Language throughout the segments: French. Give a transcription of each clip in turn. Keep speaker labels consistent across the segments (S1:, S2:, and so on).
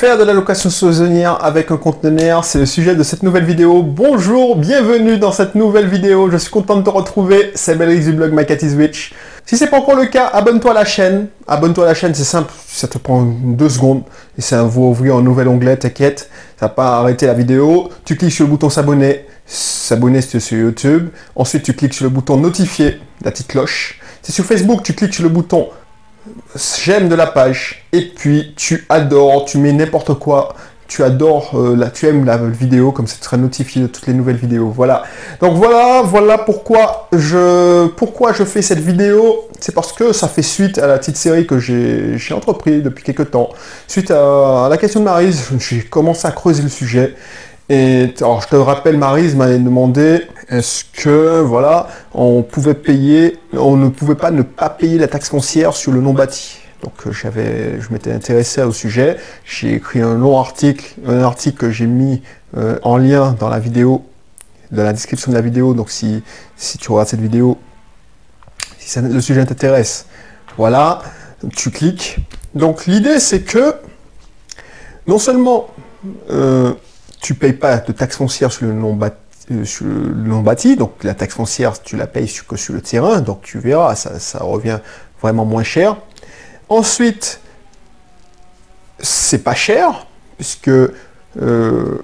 S1: Faire de la location saisonnière avec un conteneur, c'est le sujet de cette nouvelle vidéo. Bonjour, bienvenue dans cette nouvelle vidéo. Je suis content de te retrouver. C'est Belrix du blog My is. Si c'est pas encore le cas, abonne-toi à la chaîne. Abonne-toi à la chaîne, c'est simple. Ça te prend deux secondes. Et ça va ouvrir un nouvel onglet, t'inquiète. Ça va pas arrêter la vidéo. Tu cliques sur le bouton s'abonner. S'abonner, c'est sur YouTube. Ensuite, tu cliques sur le bouton notifier, la petite cloche. C'est sur Facebook, tu cliques sur le bouton j'aime de la page, et puis tu adores, tu mets n'importe quoi, tu adores, euh, la, tu aimes la vidéo, comme ça tu seras notifié de toutes les nouvelles vidéos. Voilà. Donc voilà, voilà pourquoi je, pourquoi je fais cette vidéo. C'est parce que ça fait suite à la petite série que j'ai entrepris depuis quelques temps. Suite à, la question de Marise, j'ai commencé à creuser le sujet. Et alors, je te rappelle, Marise m'avait demandé est-ce que, voilà, on pouvait payer, on ne pouvait pas ne pas payer la taxe foncière sur le non bâti. Donc, euh, j'avais, je m'étais intéressé au sujet. J'ai écrit un long article, un article que j'ai mis euh, en lien dans la vidéo, dans la description de la vidéo. Donc, si, si tu regardes cette vidéo, si le sujet t'intéresse, voilà, tu cliques. Donc, l'idée, c'est que non seulement euh, tu payes pas de taxe foncière sur le non bâti, euh, le non bâti, donc la taxe foncière, tu la payes que sur le terrain, donc tu verras, ça, revient vraiment moins cher. Ensuite, c'est pas cher, puisque euh,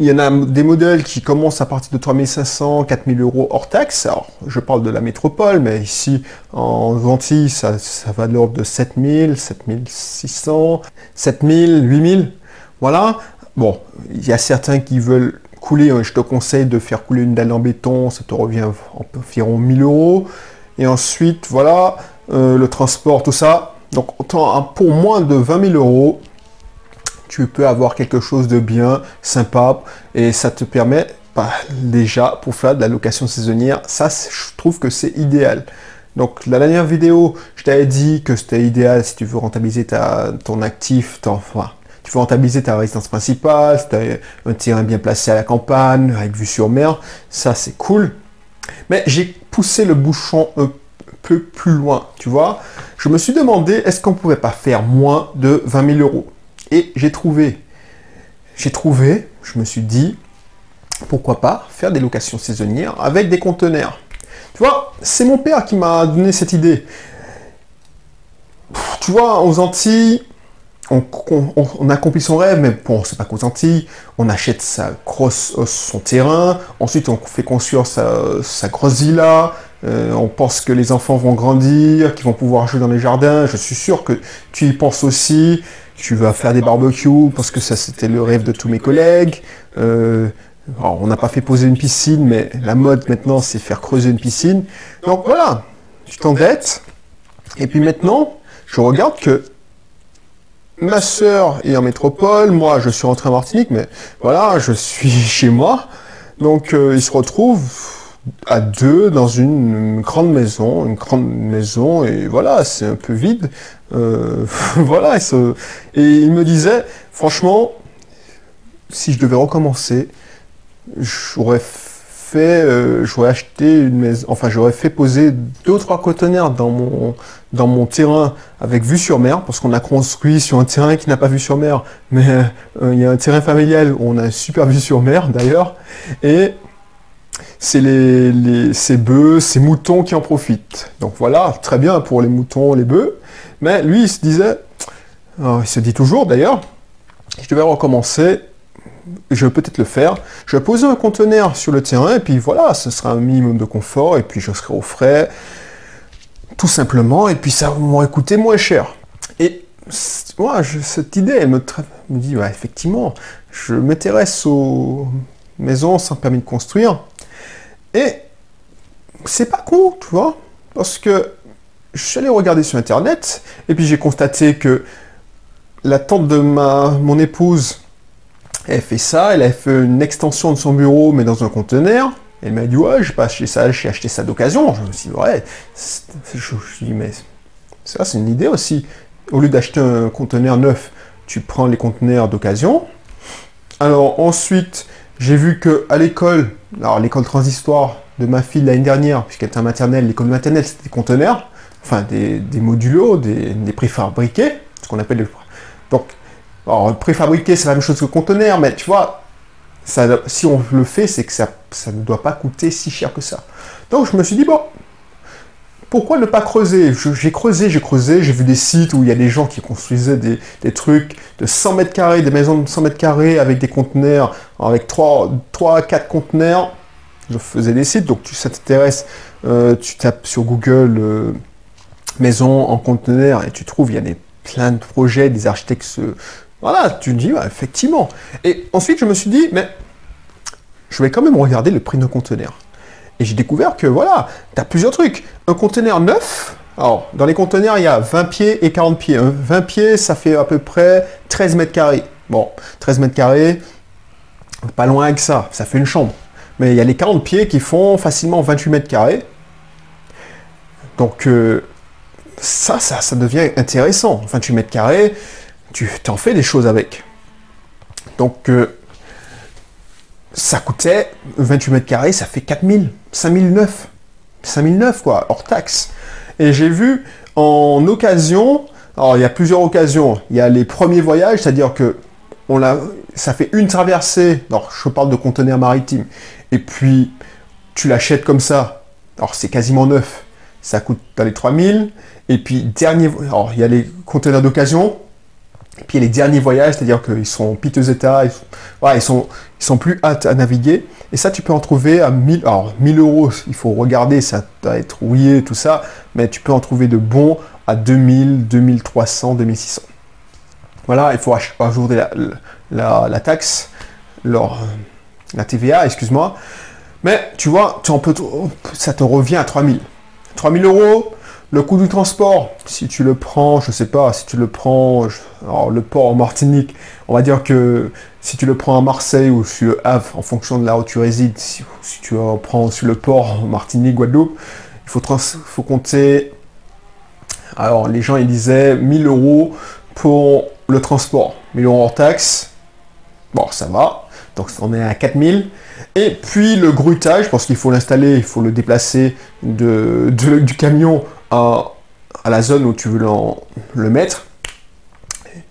S1: il y en a des modèles qui commencent à partir de 3500, 4000 euros hors taxe. Alors, je parle de la métropole, mais ici, en Antilles, ça, ça va de l'ordre de 7000, 7600, 7000, 8000. Voilà. Bon, il y a certains qui veulent couler, euh, je te conseille de faire couler une dalle en béton, ça te revient environ 1000 euros. Et ensuite, voilà, euh, le transport, tout ça. Donc, pour moins de 20 000 euros, tu peux avoir quelque chose de bien, sympa, et ça te permet, bah, déjà, pour faire de la location saisonnière, ça, je trouve que c'est idéal. Donc la dernière vidéo, je t'avais dit que c'était idéal si tu veux rentabiliser ta, ton actif, ton, tu veux rentabiliser ta résidence principale, si tu as un terrain bien placé à la campagne, avec vue sur mer, ça c'est cool. Mais j'ai poussé le bouchon un peu plus loin, tu vois. Je me suis demandé, est-ce qu'on ne pouvait pas faire moins de 20 000 euros? Et j'ai trouvé, j'ai trouvé, je me suis dit, pourquoi pas faire des locations saisonnières avec des conteneurs. Tu vois, c'est mon père qui m'a donné cette idée. Tu vois, aux Antilles, on, accomplit son rêve, mais bon, c'est pas qu'aux Antilles. On achète sa grosse, euh, son terrain, ensuite on fait construire sa, grosse villa. Euh, on pense que les enfants vont grandir, qu'ils vont pouvoir jouer dans les jardins. Je suis sûr que tu y penses aussi. Tu vas faire des barbecues parce que ça c'était le rêve de tous mes collègues. Euh, on n'a pas fait poser une piscine, mais la mode maintenant c'est faire creuser une piscine. Donc voilà, tu t'endettes. Et puis maintenant, je regarde que ma sœur est en métropole, moi je suis rentré en Martinique, mais voilà, je suis chez moi. Donc euh, ils se retrouvent à deux dans une, grande maison, une grande maison, et voilà, c'est un peu vide. Euh, voilà, et, et il me disait, franchement, si je devais recommencer, j'aurais euh, j'aurais acheté une maison, enfin j'aurais fait poser deux ou trois conteneurs dans mon, dans mon terrain avec vue sur mer, parce qu'on a construit sur un terrain qui n'a pas vue sur mer, mais euh, il y a un terrain familial où on a une super vue sur mer d'ailleurs, et c'est les, les, ces bœufs, ces moutons qui en profitent. Donc voilà, très bien pour les moutons, les bœufs, mais lui il se disait, oh, il se dit toujours d'ailleurs, je devais recommencer je vais peut-être le faire. Je vais poser un conteneur sur le terrain et puis voilà, ce sera un minimum de confort et puis je serai au frais, tout simplement, et puis ça m'aurait coûté moins cher. Et moi, cette idée, elle me, me dit, effectivement, je m'intéresse aux maisons sans permis de construire et c'est pas con, tu vois, parce que je suis allé regarder sur internet et puis j'ai constaté que la tante de ma, mon épouse elle fait ça, elle a fait une extension de son bureau, mais dans un conteneur. Elle m'a dit, ouais, j'ai pas acheté ça, j'ai acheté ça d'occasion. Je me suis dit, ouais, je, mais ça, c'est une idée aussi. Au lieu d'acheter un conteneur neuf, tu prends les conteneurs d'occasion. Alors ensuite, j'ai vu que à l'école, alors l'école transistoire de ma fille l'année dernière, puisqu'elle était en maternelle, l'école maternelle, c'était des conteneurs, enfin des, des modulos, des, des préfabriqués, ce qu'on appelle les... Donc, Alors, préfabriqué, c'est la même chose que conteneur, mais tu vois, si on le fait, c'est que ça, ne doit pas coûter si cher que ça. Donc, je me suis dit, bon, pourquoi ne pas creuser? J'ai creusé, j'ai creusé, j'ai vu des sites où il y a des gens qui construisaient des, trucs de 100 mètres carrés, des maisons de 100 mètres carrés avec des conteneurs, avec 3, 3 4 conteneurs. Je faisais des sites, donc tu, ça euh, tu tapes sur Google euh, maison en conteneur et tu trouves, il y a des, plein de projets, des architectes voilà, tu dis, effectivement. Et ensuite, je me suis dit, mais je vais quand même regarder le prix d'un conteneur. Et j'ai découvert que, voilà, tu as plusieurs trucs. Un conteneur neuf, alors, dans les conteneurs, il y a 20 pieds et 40 pieds. 20 pieds, ça fait à peu près 13 mètres carrés. Bon, 13 mètres carrés, pas loin avec ça, ça fait une chambre. Mais il y a les 40 pieds qui font facilement 28 mètres carrés. Donc, euh, ça, ça, ça devient intéressant. 28 mètres carrés, tu t'en fais des choses avec. Donc, euh, ça coûtait 28 mètres carrés, ça fait 4000, 5009. 5009 quoi, hors taxe. Et j'ai vu en occasion, alors il y a plusieurs occasions. Il y a les premiers voyages, c'est-à-dire que ça fait une traversée. Alors je parle de conteneurs maritimes. Et puis tu l'achètes comme ça. Alors c'est quasiment neuf. Ça coûte dans les 3000. Et puis dernier, alors il y a les conteneurs d'occasion. Et puis les derniers voyages, c'est-à-dire qu'ils sont en piteux état, ils sont, ils sont, plus hâte à naviguer. Et ça, tu peux en trouver à 1000, alors 1000 euros, il faut regarder, ça doit être rouillé, tout ça, mais tu peux en trouver de bons à 2000, 2300, 2600. Voilà, il faut ajouter la, taxe, la TVA, excuse-moi. Mais tu vois, tu en peux, ça te revient à 3000. 3000 euros, le coût du transport, si tu le prends, je sais pas, si tu le prends, alors le port en Martinique, on va dire que si tu le prends à Marseille ou sur le Havre, en fonction de là où tu résides, si, tu le prends sur le port en Martinique, Guadeloupe, il faut, compter, alors les gens ils disaient 1000 euros pour le transport, 1000 euros hors taxe, bon ça va, donc on est à 4000. Et puis le grutage, parce qu'il faut l'installer, il faut le déplacer du camion à, la zone où tu veux le mettre.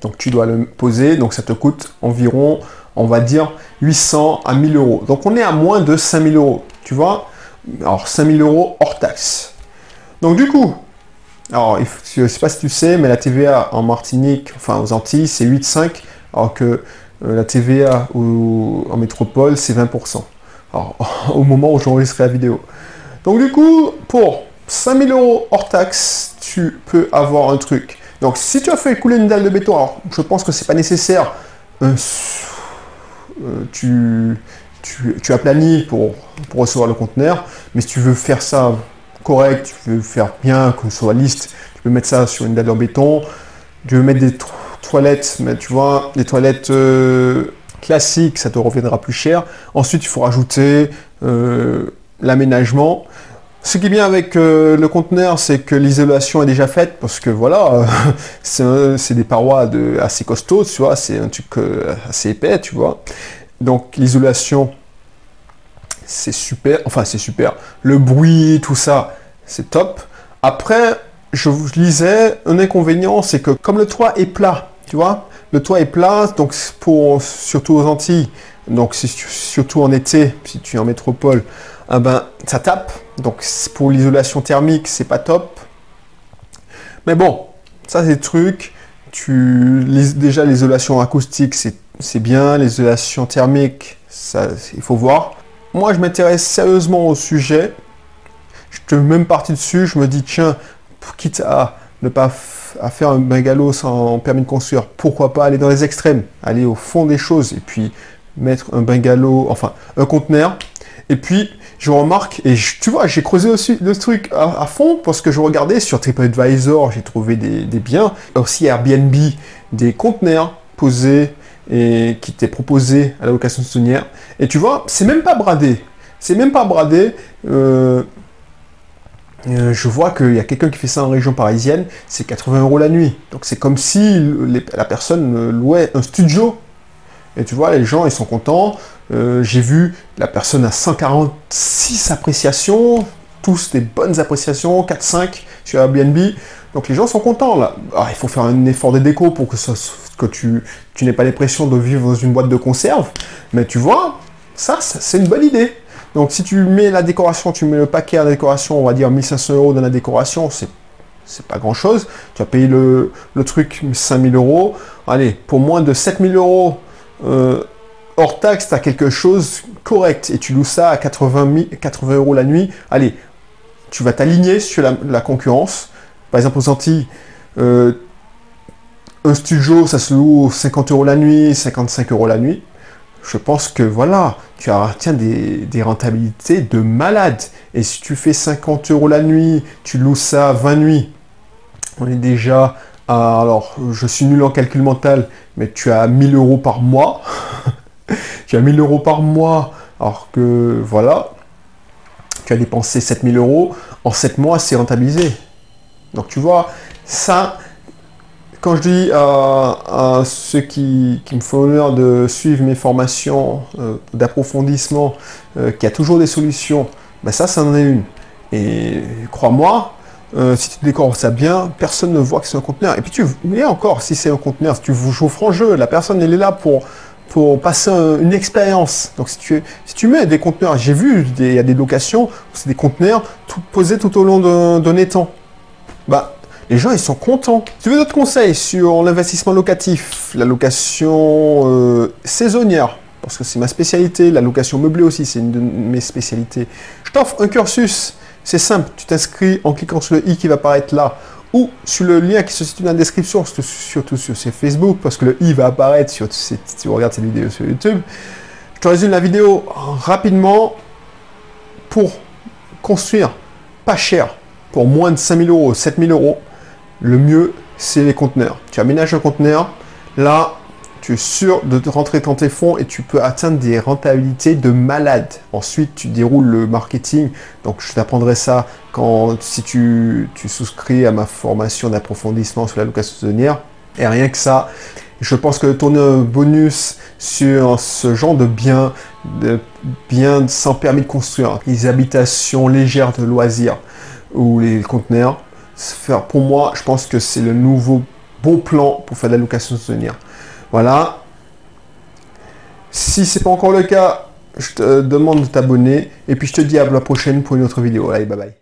S1: Donc tu dois le poser, donc ça te coûte environ, on va dire, 800 à 1000 euros. Donc on est à moins de 5000 euros, tu vois Alors 5000 euros hors taxe. Donc du coup, alors je ne sais pas si tu sais, mais la TVA en Martinique, enfin aux Antilles, c'est 8,5, alors que euh, la TVA en métropole, c'est 20%. Alors, au moment où j'enregistre la vidéo. Donc du coup, pour 5000 euros hors taxe, tu peux avoir un truc. Donc, si tu as fait couler une dalle de béton, alors je pense que c'est pas nécessaire. Euh, euh, tu, tu, tu pour recevoir le conteneur, mais si tu veux faire ça correct, tu veux faire bien, que ce soit liste, tu peux mettre ça sur une dalle en béton. Tu veux mettre des toilettes, mais tu vois, des toilettes euh, classiques, ça te reviendra plus cher. Ensuite, il faut rajouter l'aménagement. Ce qui est bien avec euh, le conteneur, c'est que l'isolation est déjà faite parce que voilà, c'est des parois assez costauds, tu vois, c'est un truc euh, assez épais, tu vois. Donc l'isolation, c'est super, enfin c'est super. Le bruit, tout ça, c'est top. Après, je vous lisais, un inconvénient, c'est que comme le toit est plat, tu vois, le toit est plat, donc pour surtout aux Antilles, donc surtout en été, si tu es en métropole, ah ben, ça tape. Donc pour l'isolation thermique, c'est pas top. Mais bon, ça c'est des trucs. Tu, déjà l'isolation acoustique, c'est bien. L'isolation thermique, ça, il faut voir. Moi, je m'intéresse sérieusement au sujet. Je suis même parti dessus. Je me dis, tiens, quitte à ne pas faire un bungalow sans permis de construire, pourquoi pas aller dans les extrêmes, aller au fond des choses et puis mettre un bungalow, enfin un conteneur. Et puis, je remarque, et tu vois, j'ai creusé aussi le truc à, fond parce que je regardais sur TripAdvisor, j'ai trouvé des, biens, aussi Airbnb, des conteneurs posés et qui étaient proposés à la location saisonnière. Et tu vois, c'est même pas bradé. C'est même pas bradé. Euh, euh, je vois qu'il y a quelqu'un qui fait ça en région parisienne, c'est 80 euros la nuit. Donc c'est comme si la personne louait un studio. Et tu vois, les gens, ils sont contents. Euh, j'ai vu la personne à 146 appréciations, tous des bonnes appréciations, 4-5, sur Airbnb. Donc les gens sont contents là. Il faut faire un effort de déco pour que, ça, que tu, tu n'aies pas l'impression de vivre dans une boîte de conserve. Mais tu vois, ça, c'est une bonne idée. Donc si tu mets la décoration, tu mets le paquet à la décoration, on va dire 1500 euros dans la décoration, c'est c'est pas grand chose. Tu as payé le, le truc 5000 euros. Allez, pour moins de 7000 euros euh, hors taxe, tu as quelque chose correct et tu loues ça à 80, 80 euros la nuit. Allez, tu vas t'aligner sur la, concurrence. Par exemple, aux Antilles, euh, un studio, ça se loue 50 euros la nuit, 55 euros la nuit. Je pense que voilà, tu as des, des rentabilités de malade. Et si tu fais 50 euros la nuit, tu loues ça 20 nuits, on est déjà à, alors je suis nul en calcul mental, mais tu as 1000 euros par mois. tu as 1000 euros par mois, alors que voilà, tu as dépensé 7000 euros. En 7 mois, c'est rentabilisé. Donc tu vois, ça, quand je dis à, ceux qui, me font l'honneur de suivre mes formations euh, d'approfondissement, euh, qu'il y a toujours des solutions, ben ça, ça en est une. Et crois-moi, euh, si tu décores ça bien, personne ne voit que c'est un conteneur. Et puis tu, mais encore, si c'est un conteneur, si tu joues franc jeu, la personne elle est là pour passer une expérience. Donc si tu, si tu mets des conteneurs, j'ai vu, il y a des locations, c'est des conteneurs tout, posés tout au long d'un étang. Bah, les gens ils sont contents. Tu veux d'autres conseils sur l'investissement locatif, la location euh, saisonnière, parce que c'est ma spécialité, la location meublée aussi, c'est une de mes spécialités. Je t'offre un cursus c'est simple, tu t'inscris en cliquant sur le i qui va apparaître là ou sur le lien qui se situe dans la description, surtout sur Facebook, parce que le i va apparaître sur, si tu regardes cette vidéo sur YouTube. Je te résume la vidéo rapidement. Pour construire pas cher, pour moins de 5000 euros, 7000 euros, le mieux, c'est les conteneurs. Tu aménages un conteneur, là, tu es sûr de rentrer dans tes fonds et tu peux atteindre des rentabilités de malade. Ensuite, tu déroules le marketing. Donc, je t'apprendrai ça quand, si tu, souscris à ma formation d'approfondissement sur la location saisonnière. Et rien que ça, je pense que ton bonus sur ce genre de biens, de biens sans permis de construire, les habitations légères de loisirs ou les conteneurs, pour moi, je pense que c'est le nouveau bon plan pour faire de la location saisonnière. Voilà. Si c'est pas encore le cas, je te demande de t'abonner. Et puis je te dis à la prochaine pour une autre vidéo. Allez, bye bye.